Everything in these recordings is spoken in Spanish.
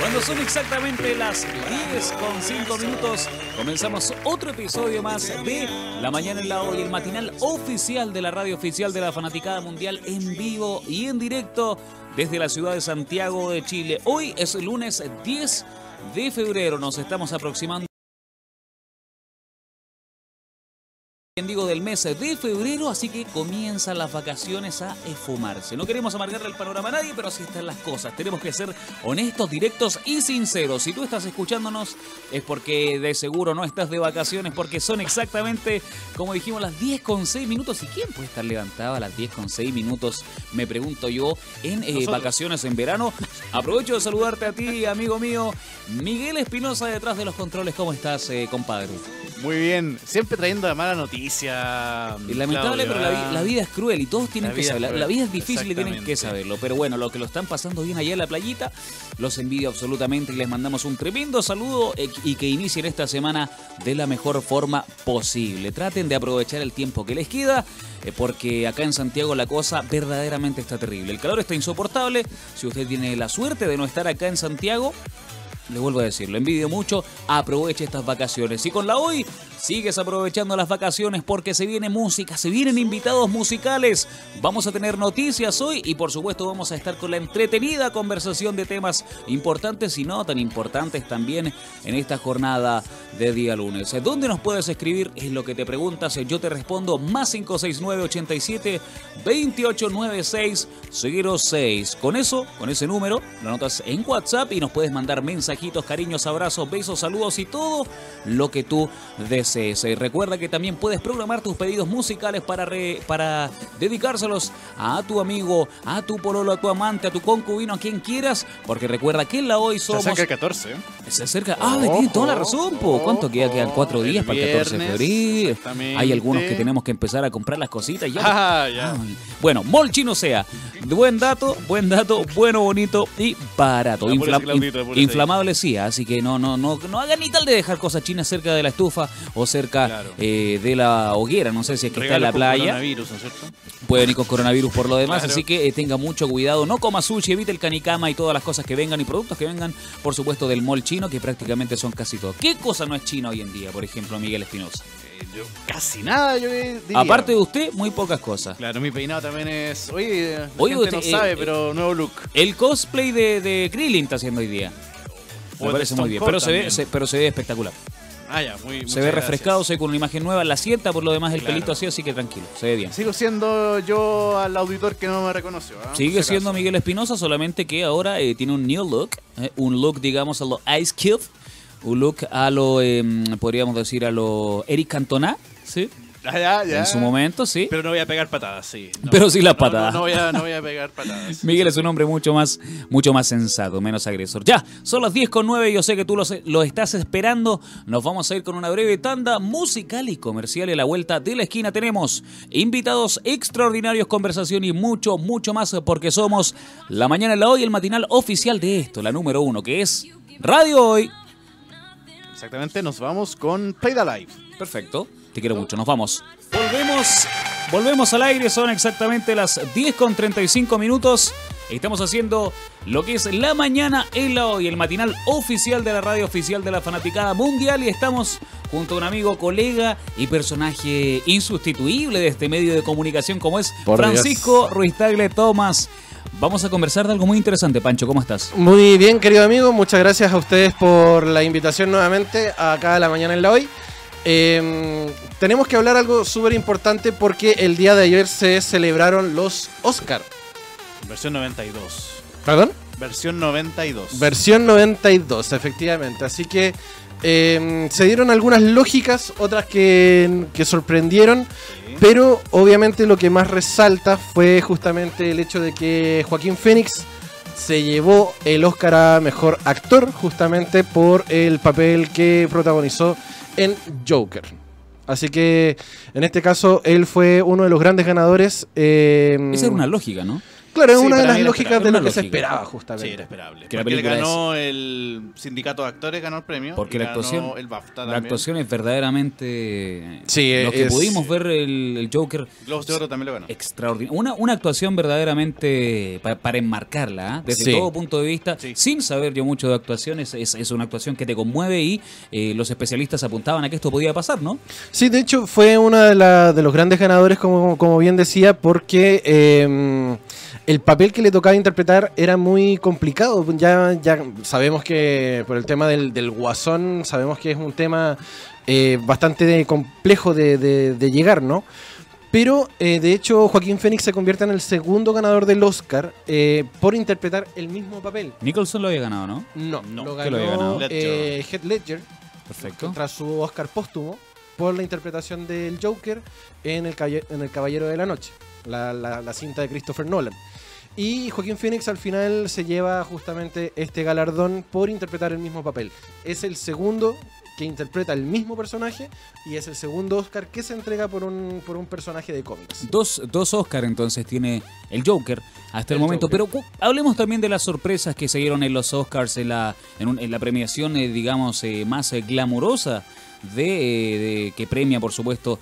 Cuando son exactamente las 10 con 5 minutos, comenzamos otro episodio más de La Mañana en la Hoy, el matinal oficial de la radio oficial de la Fanaticada Mundial en vivo y en directo desde la ciudad de Santiago de Chile. Hoy es lunes 10 de febrero, nos estamos aproximando. Digo del mes de febrero, así que comienzan las vacaciones a esfumarse. No queremos amargarle el panorama a nadie, pero así están las cosas. Tenemos que ser honestos, directos y sinceros. Si tú estás escuchándonos es porque de seguro no estás de vacaciones, porque son exactamente, como dijimos, las 10 con 6 minutos. ¿Y quién puede estar levantado a las 10 con 6 minutos? Me pregunto yo, en eh, vacaciones en verano. Aprovecho de saludarte a ti, amigo mío, Miguel Espinosa, detrás de los controles. ¿Cómo estás, eh, compadre? Muy bien, siempre trayendo la mala noticia. Es lamentable, pero la, vida es cruel y todos tienen que saberlo. La, vida es difícil y tienen que saberlo. Pero bueno, lo que lo están pasando bien allá en la playita, los envidio absolutamente y les mandamos un tremendo saludo eh, y que inicien esta semana de la mejor forma posible. Traten de aprovechar el tiempo que les queda eh, porque acá en Santiago la cosa verdaderamente está terrible. El calor está insoportable. Si usted tiene la suerte de no estar acá en Santiago, le vuelvo a decir, lo envidio mucho, aproveche estas vacaciones. Y con la hoy sigues aprovechando las vacaciones porque se viene música, se vienen invitados musicales. Vamos a tener noticias hoy y por supuesto vamos a estar con la entretenida conversación de temas importantes y no tan importantes también en esta jornada de día lunes. ¿Dónde nos puedes escribir? Es lo que te preguntas. Yo te respondo más 569 87 2896 06. Con eso, con ese número, lo anotas en WhatsApp y nos puedes mandar mensajitos, cariños, abrazos, besos, saludos y todo lo que tú desees. Recuerda que también puedes programar tus pedidos musicales para, para dedicárselos a tu amigo, a tu pololo, a tu amante, a tu concubino, a quien quieras, porque recuerda que en la hoy somos... Se acerca el 14. Se acerca... Ah, tiene toda la razón, po. ¿Cuánto queda? Quedan cuatro días para el 14 de febrero. Hay algunos que tenemos que empezar a comprar las cositas ya. Ah, ya. bueno, Mol Chino sea. Buen dato, buen dato, bueno, bonito y barato. inflamable sí, así que no, no, no, no hagan ni tal de dejar cosas chinas cerca de la estufa o cerca eh, de la hoguera. No sé si es que está en la playa. Pueden ir con coronavirus por lo demás, así que eh, tenga mucho cuidado. No coma sushi, evite el canicama y todas las cosas que vengan y productos que vengan, por supuesto, del mall chino, que prácticamente son casi todos. ¿Qué cosa no es china hoy en día, por ejemplo, Miguel Espinosa? casi nada, yo diría. Aparte de usted, muy pocas cosas. Claro, mi peinado también es. Oye, Oye usted, no sabe, eh, pero nuevo look. El cosplay de, de Krillin está haciendo hoy día. Me parece muy bien. Pero se, ve, pero se ve espectacular. Ah, ya, muy, se ve refrescado, se ve con una imagen nueva, la sienta, por lo demás el pelito así, así que tranquilo, se ve bien. Sigo siendo yo al auditor que no me reconoció. ¿ah? Sigue siendo Miguel Espinosa, solamente que ahora eh, tiene un new look, eh, un look, digamos, a lo Ice Cube un look a lo, em, podríamos decir, a lo Eric Cantona, ¿sí? Ah, en su momento, sí. Pero no voy a pegar patadas, sí. Pero sí las patadas. No, voy a, pegar patadas. Miguel es un hombre mucho más, mucho más sensato, menos agresor. Ya, son las 10 con 9, yo sé que tú lo, lo estás esperando. Nos vamos a ir con una breve tanda musical y comercial. Y a la vuelta de la esquina tenemos invitados extraordinarios, conversación y mucho, mucho más, porque somos La Mañana la Hoy, el matinal oficial de esto, la número uno, que es Radio Hoy. Exactamente, nos vamos con Play the Live. Perfecto, te quiero mucho, nos vamos. Volvemos, volvemos al aire, son exactamente las 10 con 35 minutos. Estamos haciendo lo que es la mañana en la hoy, el matinal oficial de la radio oficial de la fanaticada mundial y estamos junto a un amigo, colega y personaje insustituible de este medio de comunicación como es Francisco Ruiz Tagle Tomás. Vamos a conversar de algo muy interesante, Pancho. ¿Cómo estás? Muy bien, querido amigo. Muchas gracias a ustedes por la invitación nuevamente acá a la mañana en la hoy. Em, tenemos que hablar algo súper importante porque el día de ayer se celebraron los Oscar. Versión 92. ¿Perdón? Versión 92. Versión 92, efectivamente. Así que em, se dieron algunas lógicas, otras que, que sorprendieron. Pero obviamente lo que más resalta fue justamente el hecho de que Joaquín Phoenix se llevó el Oscar a Mejor Actor justamente por el papel que protagonizó en Joker. Así que en este caso él fue uno de los grandes ganadores. Eh, Esa era una lógica, ¿no? Claro, es una de las lógicas de lo que se esperaba, justamente. Sí, era esperable. Que porque ganó el sindicato de actores, ganó el premio. Porque la actuación, el BAFTA la actuación es verdaderamente. Sí, lo que pudimos ver el, Joker. Globos de Oro también lo ganó. Extraordinario. Una, una actuación verdaderamente para, enmarcarla, ¿ah? desde todo punto de vista, sin saber yo mucho de actuaciones. Es, es una actuación que te conmueve y eh, los especialistas apuntaban a que esto podía pasar, ¿no? Sí, de hecho, fue uno de, de los grandes ganadores, como, como bien decía, porque. Eh, el papel que le tocaba interpretar era muy complicado. Ya, ya sabemos que por el tema del, guasón, sabemos que es un tema eh, bastante complejo de, llegar, ¿no? Pero eh, de hecho Joaquín Phoenix se convierte en el segundo ganador del Oscar eh, por interpretar el mismo papel. Nicholson lo había ganado, ¿no? No, no. lo ganó, lo ganado? Heath Ledger. Perfecto. Tras su Oscar póstumo por la interpretación del Joker en El, en el Caballero de la Noche, la cinta de Christopher Nolan. Y Joaquín Phoenix al final se lleva justamente este galardón por interpretar el mismo papel. Es el segundo que interpreta el mismo personaje y es el segundo Oscar que se entrega por un, por un personaje de cómics. Dos, dos Oscar entonces tiene el Joker hasta el, momento, pero hablemos también de las sorpresas que se dieron en los Oscars en la, en, la premiación, eh, digamos, eh, más eh, glamurosa de, que premia, por supuesto,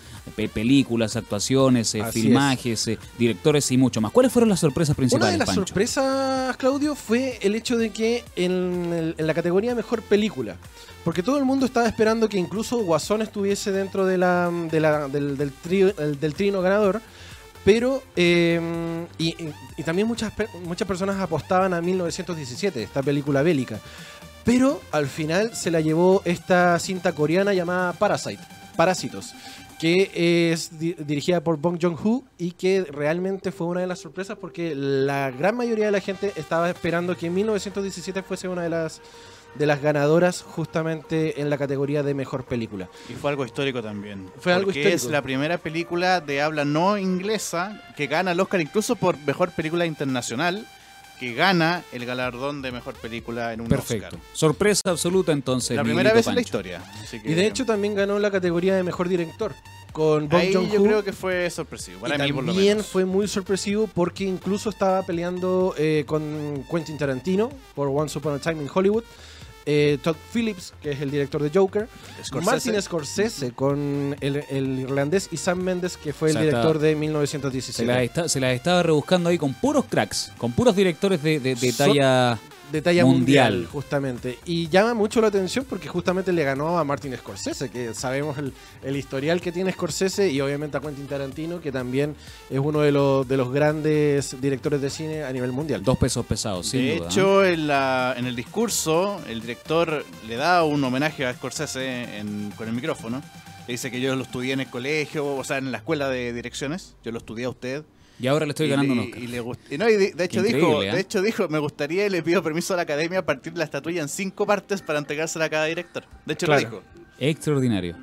películas, actuaciones, eh, filmajes, eh, directores y mucho más. ¿Cuáles fueron las sorpresas principales? Una de las sorpresas, Claudio, fue el hecho de que en, la categoría Mejor Película, porque todo el mundo estaba esperando que incluso Guasón estuviese dentro de la, del, del, trino ganador, pero em, y, y, también muchas, muchas personas apostaban a 1917, esta película bélica. Pero al final se la llevó esta cinta coreana llamada Parasite, Parásitos, que es dirigida por Bong Joon-ho y que realmente fue una de las sorpresas porque la gran mayoría de la gente estaba esperando que 1917 fuese una de las de las ganadoras justamente en la categoría de mejor película. Y fue algo histórico también. Fue algo histórico. es la primera película de habla no inglesa que gana el Oscar incluso por mejor película internacional que gana el galardón de mejor película en un Perfecto. Sorpresa absoluta entonces. La primera vez en la historia. Y de hecho también ganó la categoría de mejor director con Bong Ahí yo creo que fue sorpresivo. Para mí, por lo menos. fue muy sorpresivo porque incluso estaba peleando eh, con Quentin Tarantino por Once Upon a Time in Hollywood. Eh, Todd Phillips, que es el director de Joker, Martin Scorsese con el, irlandés y Sam Mendes, que fue el director de 1917. Se las, estaba rebuscando ahí con puros cracks, con puros directores de, talla de talla mundial. justamente. Y llama mucho la atención porque justamente le ganó a Martin Scorsese, que sabemos el, historial que tiene Scorsese y obviamente a Quentin Tarantino, que también es uno de los, de los grandes directores de cine a nivel mundial. Dos pesos pesados, sí. De hecho, en, la, en el discurso, el director le da un homenaje a Scorsese con el micrófono. Le dice que yo lo estudié en el colegio, o sea, en la escuela de direcciones. Yo lo estudié a usted. Y ahora le estoy ganando un Oscar. Y, de, hecho dijo, ¿eh? de hecho dijo, me gustaría y le pido permiso a la academia a partir de la estatuilla en cinco partes para entregársela a cada director. De hecho lo dijo. Extraordinario.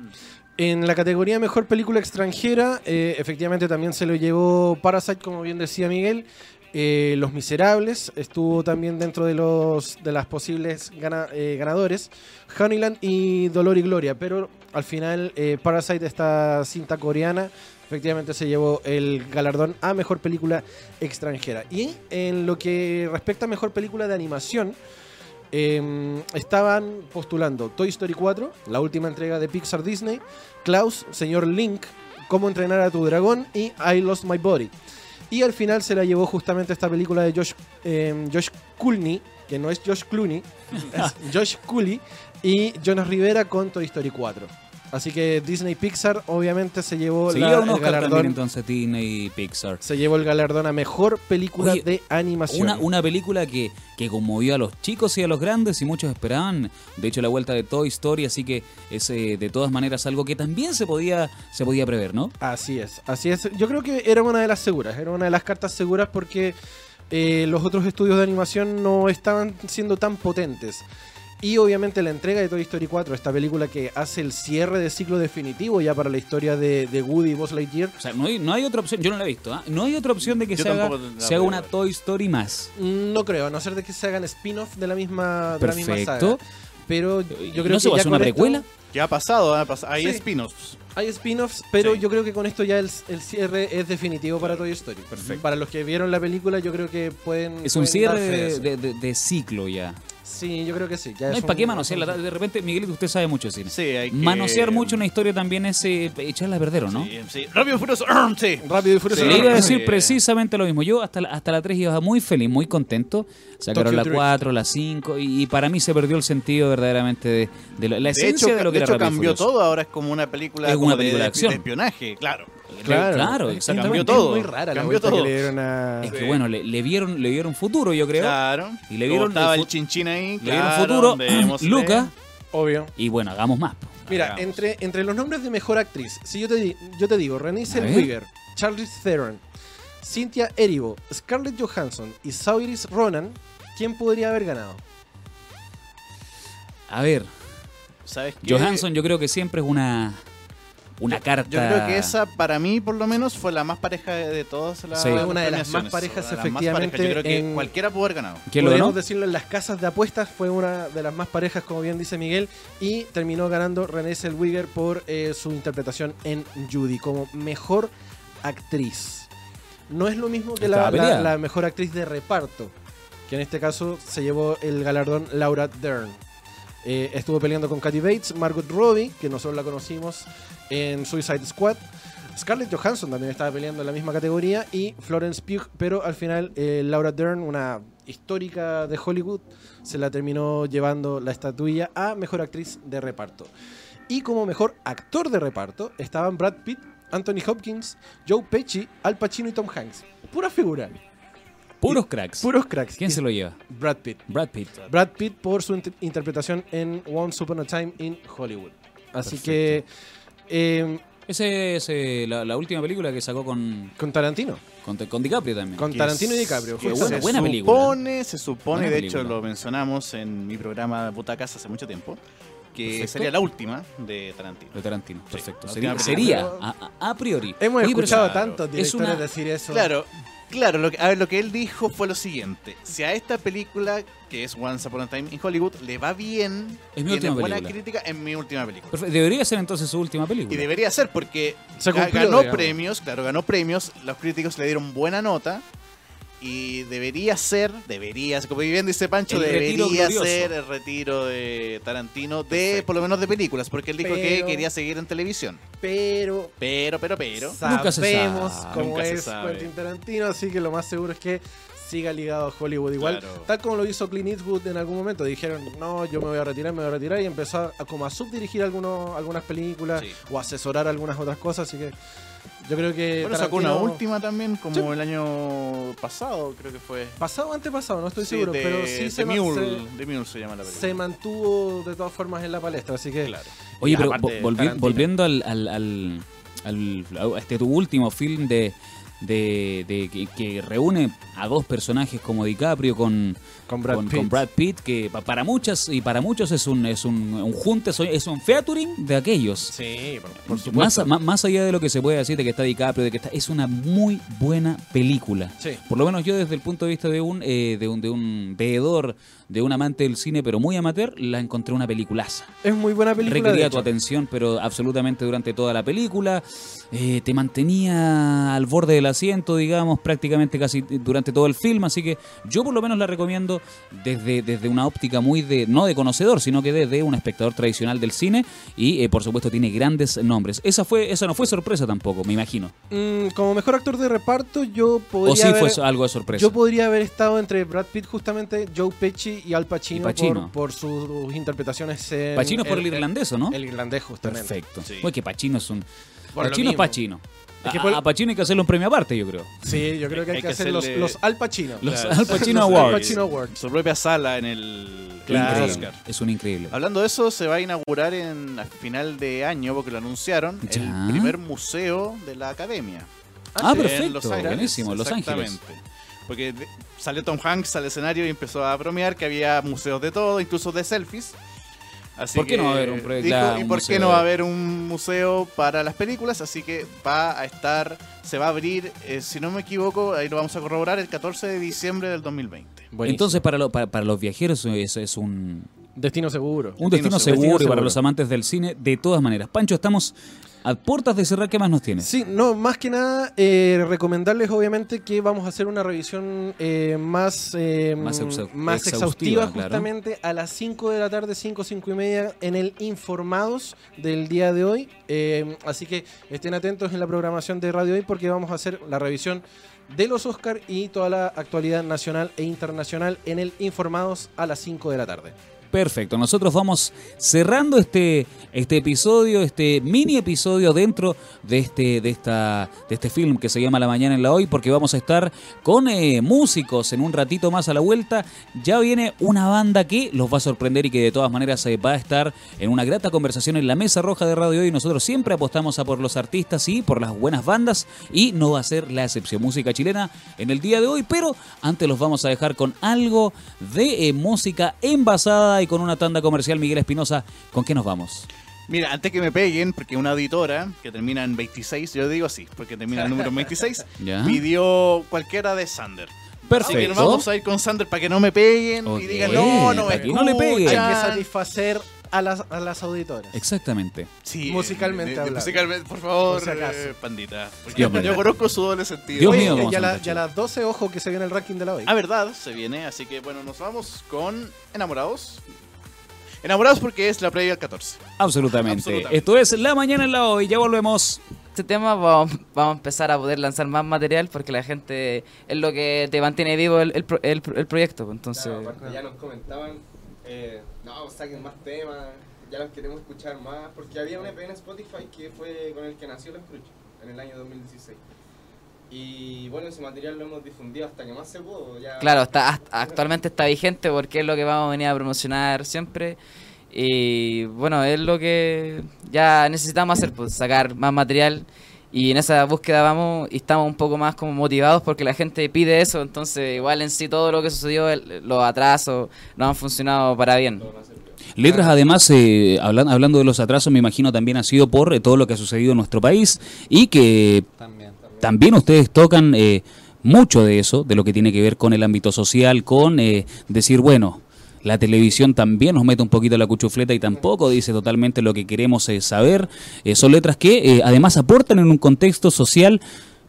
En la categoría Mejor Película Extranjera, eh, efectivamente también se lo llevó Parasite, como bien decía Miguel. Eh, los Miserables estuvo también dentro de los de las posibles ganadores. Honeyland y Dolor y Gloria, pero al final Parasite, esta cinta coreana, efectivamente se llevó el galardón a mejor película extranjera. Y en lo que respecta a mejor película de animación, em, estaban postulando Toy Story 4, la última entrega de Pixar Disney, Klaus, Señor Link, Cómo entrenar a tu dragón y I Lost My Body. Y al final se la llevó justamente esta película de Josh, eh, Josh que no es Josh Clooney, es Josh Cooley, y Jonas Rivera con Toy Story 4. Así que Disney Pixar obviamente se llevó el galardón. entonces Disney Pixar. Se llevó el galardón a mejor película de animación. Una, una película que, que conmovió a los chicos y a los grandes y muchos esperaban. De hecho, la vuelta de Toy Story, así que es eh, de todas maneras algo que también se podía, se podía prever, ¿no? Así es, así es. Yo creo que era una de las seguras, era una de las cartas seguras porque eh, los otros estudios de animación no estaban siendo tan potentes. Y obviamente la entrega de Toy Story 4, esta película que hace el cierre de ciclo definitivo ya para la historia de, Woody y Buzz Lightyear. O sea, no hay, no hay otra opción, yo no la he visto, ¿ah? no hay otra opción de que se haga, se haga, una Toy Story más. No creo, a no ser de que se hagan spin-off de la misma, de la misma saga. pero yo creo ¿No se que va a ya hacer una precuela? ¿Qué ha pasado? Ha pas- Hay Sí. spin-offs. Hay spin-offs, pero Sí. yo creo que con esto ya el, el cierre es definitivo para Toy Story. Perfecto. Para los que vieron la película, yo creo que pueden. Es un pueden cierre de de, de- de- de ciclo ya. Sí, yo creo que sí. Ya No es para qué manosearla. De repente, Miguelito, usted sabe mucho de cine. Sí, hay que... Manosear mucho una historia también es eh, echarla a perder, ¿o ¿no? Sí, sí. Rápido y Furioso. Sí. Rápido y furioso. Sí. Le iba a decir Sí. precisamente lo mismo. Yo hasta la, hasta la 3 iba muy feliz, muy contento. Sacaron Tokyo la Drift. 4, la 5 y, y para mí se perdió el sentido verdaderamente de, de la, la De esencia hecho, de lo que de era hecho cambió todo. Ahora es como una película, Es como una película de acción. espionaje, claro. Claro, Claro, exactamente. Cambió todo. Es muy rara Cambió todo. que le dieron a. Es que Sí. bueno, le, le vieron, le vieron futuro, yo creo. Claro. Y le vieron estaba el chinchín ahí. Le vieron claro, futuro, démosle. Luca, Obvio. y bueno, hagamos más. Mira, Hagamos. entre, entre los nombres de mejor actriz, si yo te, yo te digo, Renée. Zellweger, Charlize Theron, Cynthia Erivo, Scarlett Johansson y Saoirse Ronan, ¿quién podría haber ganado? A ver, ¿Sabes qué? Johansson yo creo que siempre es una, una carta. Yo creo que esa, para mí, por lo menos, fue la más pareja de de todas las Sí. Fue una de las más parejas, más efectivamente, parejas. Yo creo que en- cualquiera pudo haber ganado. ¿Quién lo Podríamos ganó? decirlo en las casas de apuestas, fue una de las más parejas, como bien dice Miguel, y terminó ganando Renée Zellweger por eh, su interpretación en Judy como mejor actriz. No es lo mismo que la, la- la mejor actriz de reparto, que en este caso se llevó el galardón Laura Dern. Eh, estuvo peleando con Kathy Bates, Margot Robbie, que nosotros la conocimos en Suicide Squad. Scarlett Johansson también estaba peleando en la misma categoría y Florence Pugh, pero al final eh, Laura Dern, una histórica de Hollywood, se la terminó llevando la estatuilla a mejor actriz de reparto. Y como mejor actor de reparto estaban Brad Pitt, Anthony Hopkins, Joe Pesci, Al Pacino y Tom Hanks. Pura figura, Puros cracks. puros cracks. ¿Quién Y se lo lleva? Brad Pitt. Brad Pitt. Brad Pitt por su inter- interpretación en Once Upon a Time in Hollywood. Así Perfecto. que eh, Esa es eh, la, la última película que sacó con, con Tarantino, con, con DiCaprio también. con Tarantino y es- DiCaprio. que justamente. buena- buena se película. supone, se supone, Buena de hecho lo mencionamos en mi programa Butacas hace mucho tiempo, que Perfecto. sería la última de Tarantino. De Tarantino, perfecto. Sería, a, priori. Hemos escuchado tantos es directores una- decir eso. Claro, claro, lo que, a ver, lo que él dijo fue lo siguiente, si a esta película, que es Once Upon a Time in Hollywood, le va bien, Es mi tiene última buena película. crítica, es mi última película. Perfecto. Debería ser entonces su última película. Y debería ser porque Se ga- cumplió, ganó digamos. premios, claro, ganó premios, los críticos le dieron buena nota y debería ser, debería, como bien dice Pancho, El debería ser el retiro de Tarantino de Perfecto. por lo menos de películas, porque él dijo que quería seguir en televisión. Pero Pero, pero, pero. Nunca se sabemos sabe, cómo nunca se es sabe. Quentin Tarantino, así que lo más seguro es que siga ligado a Hollywood. Igual, Claro. tal como lo hizo Clint Eastwood en algún momento, dijeron, no, yo me voy a retirar, me voy a retirar, y empezó a, como a subdirigir algunos, algunas películas Sí. o asesorar algunas otras cosas, así que yo creo que... Bueno, sacó una última también, como Sí. el año pasado, creo que fue. Pasado o antepasado, no estoy Sí, seguro, de, pero sí de se, Mule, se- de Mule se llama la película. se mantuvo de todas formas en la palestra, así que... Claro. Oye, pero volvi- volviendo al, al, al, al- a este tu último film de, de, que, que reúne a dos personajes como DiCaprio con, Con Brad con, Pitt. con Brad Pitt, que pa- para muchas y para muchos es un es un, un junte, es un featuring de aquellos. Sí, por, supuesto. más, más allá de lo que se puede decir de que está DiCaprio, de que está, es una muy buena película. Sí. Por lo menos yo desde el punto de vista de un eh, de un de un veedor, de un amante del cine, pero muy amateur, la encontré una peliculaza. Es muy buena película. Requería tu atención, pero absolutamente durante toda la película. Eh, te mantenía al borde del asiento, digamos, prácticamente casi durante todo el film. Así que yo por lo menos la recomiendo desde, desde una óptica muy de, no de conocedor, sino que de, de un espectador tradicional del cine. Y eh, por supuesto tiene grandes nombres. Esa fue, esa no fue sorpresa tampoco, me imagino. Mm, como mejor actor de reparto, yo podría O sí haber... fue algo de sorpresa. Yo podría haber estado entre Brad Pitt, justamente, Joe Pesci y Al Pacino, Y Pacino. Por, por sus interpretaciones en... Pacino por el, en- irlandés, ¿o ¿no? El irlandés, justamente. Perfecto. Sí. Pues que Pacino es un... Por lo Pacino es. Pacino. Es que A- por- a Pacino hay que hacerle un premio aparte, yo creo. Sí, yo creo que hay, Hay que, que hacer los, hacerle- los Al Pacino. Los Claro. Al Pacino Awards. Al Pacino Awards. Su propia sala en el Claro. Oscar. Es un increíble. Hablando de eso, se va a inaugurar en a final de año, porque lo anunciaron, Ya. el primer museo de la academia. Ah, en perfecto. Los Ángeles, Buenísimo, Los Ángeles. exactamente. Porque salió Tom Hanks al escenario y empezó a bromear que había museos de todo, incluso de selfies. Así ¿Por qué que no va a haber un proyecto- dijo, ¿Y un por museo qué no va a haber un museo para las películas? Así que va a estar, se va a abrir, eh, si no me equivoco, ahí lo vamos a corroborar, el 14 de diciembre del 2020. Buenísimo. Entonces, para, lo- para, para los viajeros es, es un Destino seguro. Un destino, seguro, y para los amantes del cine, de todas maneras. Pancho, estamos a puertas de cerrar, ¿qué más nos tienes? Sí, no, más que nada, eh, recomendarles obviamente que vamos a hacer una revisión eh, más, eh, más, exhaustiva, justamente a las 5 de la tarde, 5, 5 y media, en el Informados del día de hoy. así que estén atentos en la programación de Radio Hoy porque vamos a hacer la revisión de los Oscar y toda la actualidad nacional e internacional en el Informados a las 5 de la tarde. Perfecto, nosotros vamos cerrando este, este episodio, este mini episodio dentro de este, de, esta, de este film que se llama La Mañana en la Hoy, porque vamos a estar con eh, músicos en un ratito más a la vuelta. Ya viene una banda que los va a sorprender y que de todas maneras eh, va a estar en una grata conversación en la mesa roja de Radio Hoy. Nosotros siempre apostamos a por los artistas y por las buenas bandas y no va a ser la excepción. Música chilena en el día de hoy, pero antes los vamos a dejar con algo de eh, música envasada y con una tanda comercial, Miguel Espinosa, ¿con qué nos vamos? Mira, antes que me peguen, porque una auditora que termina en 26, yo digo así, porque termina el número 26, pidió cualquiera de Sander. Perfecto. Así que nos vamos a ir con Sander para que no me peguen y digan, no, no, me no le peguen. Hay que satisfacer a las, a las auditoras. Exactamente. Sí, musicalmente hablando. Musicalmente, por favor, eh, pandita. Porque yo, conozco su doble sentido. Dios mío, ya, la, ya las 12, ojo que se viene el ranking de la hoy. Ah, verdad, se viene. Así que bueno, nos vamos con Enamorados. Enamorados porque es la previa al 14. Absolutamente. Esto es La Mañana en la Hoy. Ya volvemos. Este tema vamos, a empezar a poder lanzar más material porque la gente es lo que te mantiene vivo el, el, proyecto. Pues, entonces, ya nos comentaban, eh, no, saquen más temas, ya los queremos escuchar más. Porque había un EP en Spotify que fue con el que nació Los Cruchos en el año 2016. Y bueno, ese material lo hemos difundido hasta que más se pudo. Claro, está, actualmente está vigente porque es lo que vamos a venir a promocionar siempre. Y bueno, es lo que ya necesitamos hacer, pues sacar más material. Y en esa búsqueda vamos y estamos un poco más como motivados porque la gente pide eso. Entonces, igual en sí todo lo que sucedió, los atrasos, no han funcionado para bien. Letras, además, eh, hablando de los atrasos, me imagino también ha sido por eh, todo lo que ha sucedido en nuestro país y que también también ustedes tocan eh, mucho de eso, de lo que tiene que ver con el ámbito social, con eh, decir, bueno, la televisión también nos mete un poquito la cuchufleta y tampoco dice totalmente lo que queremos eh, saber. son letras que además aportan en un contexto social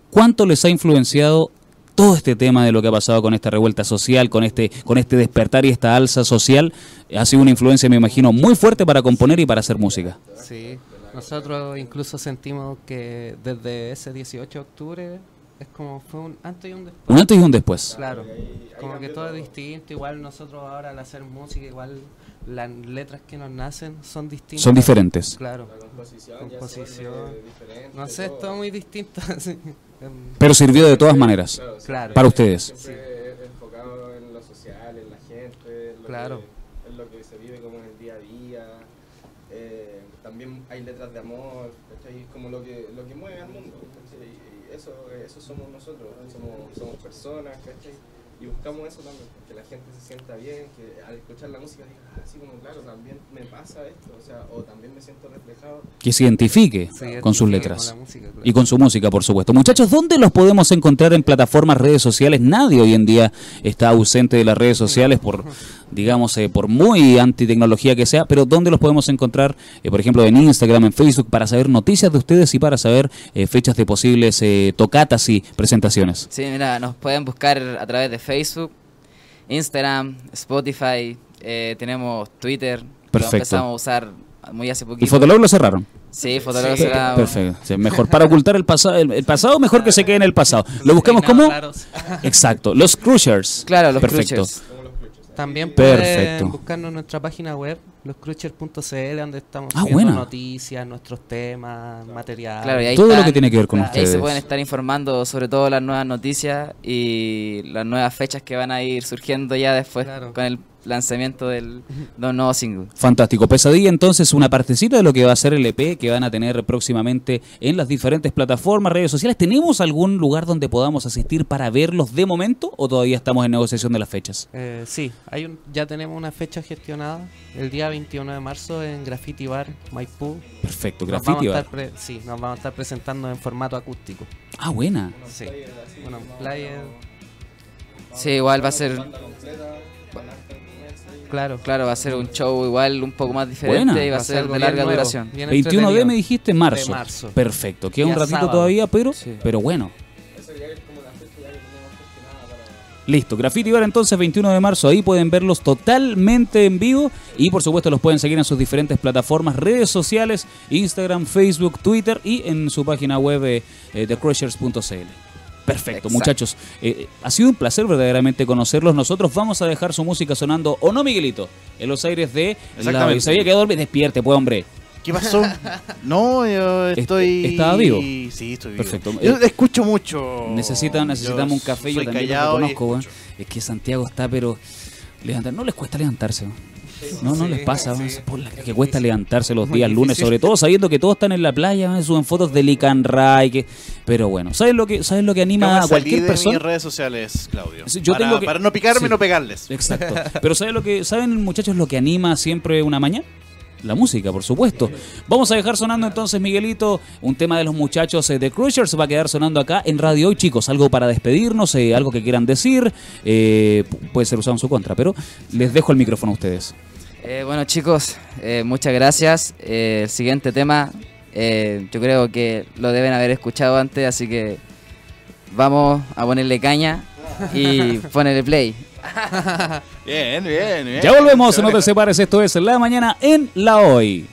cuánto les ha influenciado todo este tema de lo que ha pasado con esta revuelta social, con este, con este despertar y esta alza social. Ha sido una influencia, me imagino, muy fuerte para componer y para hacer música. Sí, nosotros incluso sentimos que desde ese 18 de octubre es como fue un antes y un después. Un antes y un después. Claro. Como que todo es distinto. Igual nosotros ahora al hacer música, igual las letras que nos nacen son distintas. Son diferentes. Claro. La composición. No sé, es todo muy distinto. Pero sirvió de todas maneras. Claro. Para ustedes. Sí. enfocado en lo social, en la gente. En lo claro. Que, en lo que se vive como en el día a día. Eh, también hay letras de amor, ¿cachai? Como lo que, lo que mueve al mundo, Y eso, eso somos nosotros, somos, somos personas, ¿cachai? Y buscamos eso también, que la gente se sienta bien, que al escuchar la música diga, ah, así como, claro, también me pasa esto, o sea, o también me siento reflejado. Que se identifique con sus letras. Y con su música, por supuesto. Muchachos, ¿dónde los podemos encontrar en plataformas, redes sociales? Nadie hoy en día está ausente de las redes sociales por, digamos, eh, por muy antitecnología que sea, pero ¿dónde los podemos encontrar, eh, por ejemplo, en Instagram, en Facebook, para saber noticias de ustedes y para saber eh, fechas de posibles tocatas y presentaciones? Sí, mira, nos pueden buscar a través de Facebook Instagram, Spotify, eh, tenemos Twitter. Perfecto. Lo empezamos a usar muy hace poquito. ¿Y Fotolog lo cerraron? Sí, Fotolog sí, cerrado. Perfecto. mejor para ocultar el pasado, el, pasado mejor que se quede en el pasado. Lo buscamos como Exacto, los Crushers. Claro, los Perfecto. También pueden buscarnos en nuestra página web, loscruchers.cl, donde estamos ah, noticias, nuestros temas, material. Claro, todo lo que tiene que ver con ustedes. Ahí se pueden estar informando sobre todo las nuevas noticias y las nuevas fechas que van a ir surgiendo ya después con el lanzamiento del, nuevo single. Fantástico. Pesadilla entonces una partecita de lo que va a ser el EP que van a tener próximamente en las diferentes plataformas, redes sociales. ¿Tenemos algún lugar donde podamos asistir para verlos de momento o todavía estamos en negociación de las fechas? Eh, sí, hay un, ya tenemos una fecha gestionada el día 21 de marzo en Graffiti Bar Maipú. Perfecto, Graffiti Bar. sí, nos vamos a estar presentando en formato acústico. Ah, buena. Sí. Bueno, playa. Sí, igual va a ser Claro. Claro, va a ser un show igual un poco más diferente y va, a ser de larga duración. 21D me dijiste marzo. marzo. Perfecto, queda un ratito todavía, pero, pero bueno. Listo, Graffiti Bar entonces 21 de marzo, ahí pueden verlos totalmente en vivo y por supuesto los pueden seguir en sus diferentes plataformas, redes sociales, Instagram, Facebook, Twitter y en su página web eh, eh thecrushers.cl. Perfecto, muchachos. Eh, ha sido un placer verdaderamente conocerlos. Nosotros vamos a dejar su música sonando, ¿o no, Miguelito? En los aires de... La, sabía que dormir, despierte, pues, hombre. ¿Qué pasó? no, yo estoy. ¿Estaba vivo? Sí, estoy vivo. Perfecto. Yo escucho mucho. Necesitan, necesitamos un café, yo también lo conozco, Es que Santiago está, pero. Levantar, no les cuesta levantarse, no, no les pasa, por la que cuesta levantarse los días lunes, sobre todo sabiendo que todos están en la playa, suben fotos de Lican Ray, pero bueno, ¿sabes lo que sabes lo que anima a cualquier persona? En redes sociales, Claudio. Yo para, tengo para no picarme, no pegarles. Exacto. Pero ¿sabes lo que saben muchachos lo que anima siempre una mañana? la música, por supuesto. Vamos a dejar sonando entonces, Miguelito, un tema de los muchachos eh, de Crushers va a quedar sonando acá en Radio Hoy, chicos. Algo para despedirnos, eh, algo que quieran decir, eh, puede ser usado en su contra, pero les dejo el micrófono a ustedes. Bueno, chicos, muchas gracias. el siguiente tema, yo creo que lo deben haber escuchado antes, así que vamos a ponerle caña y ponerle play. bien, bien, bien. Ya volvemos, no te separes, esto es La Mañana en La Hoy.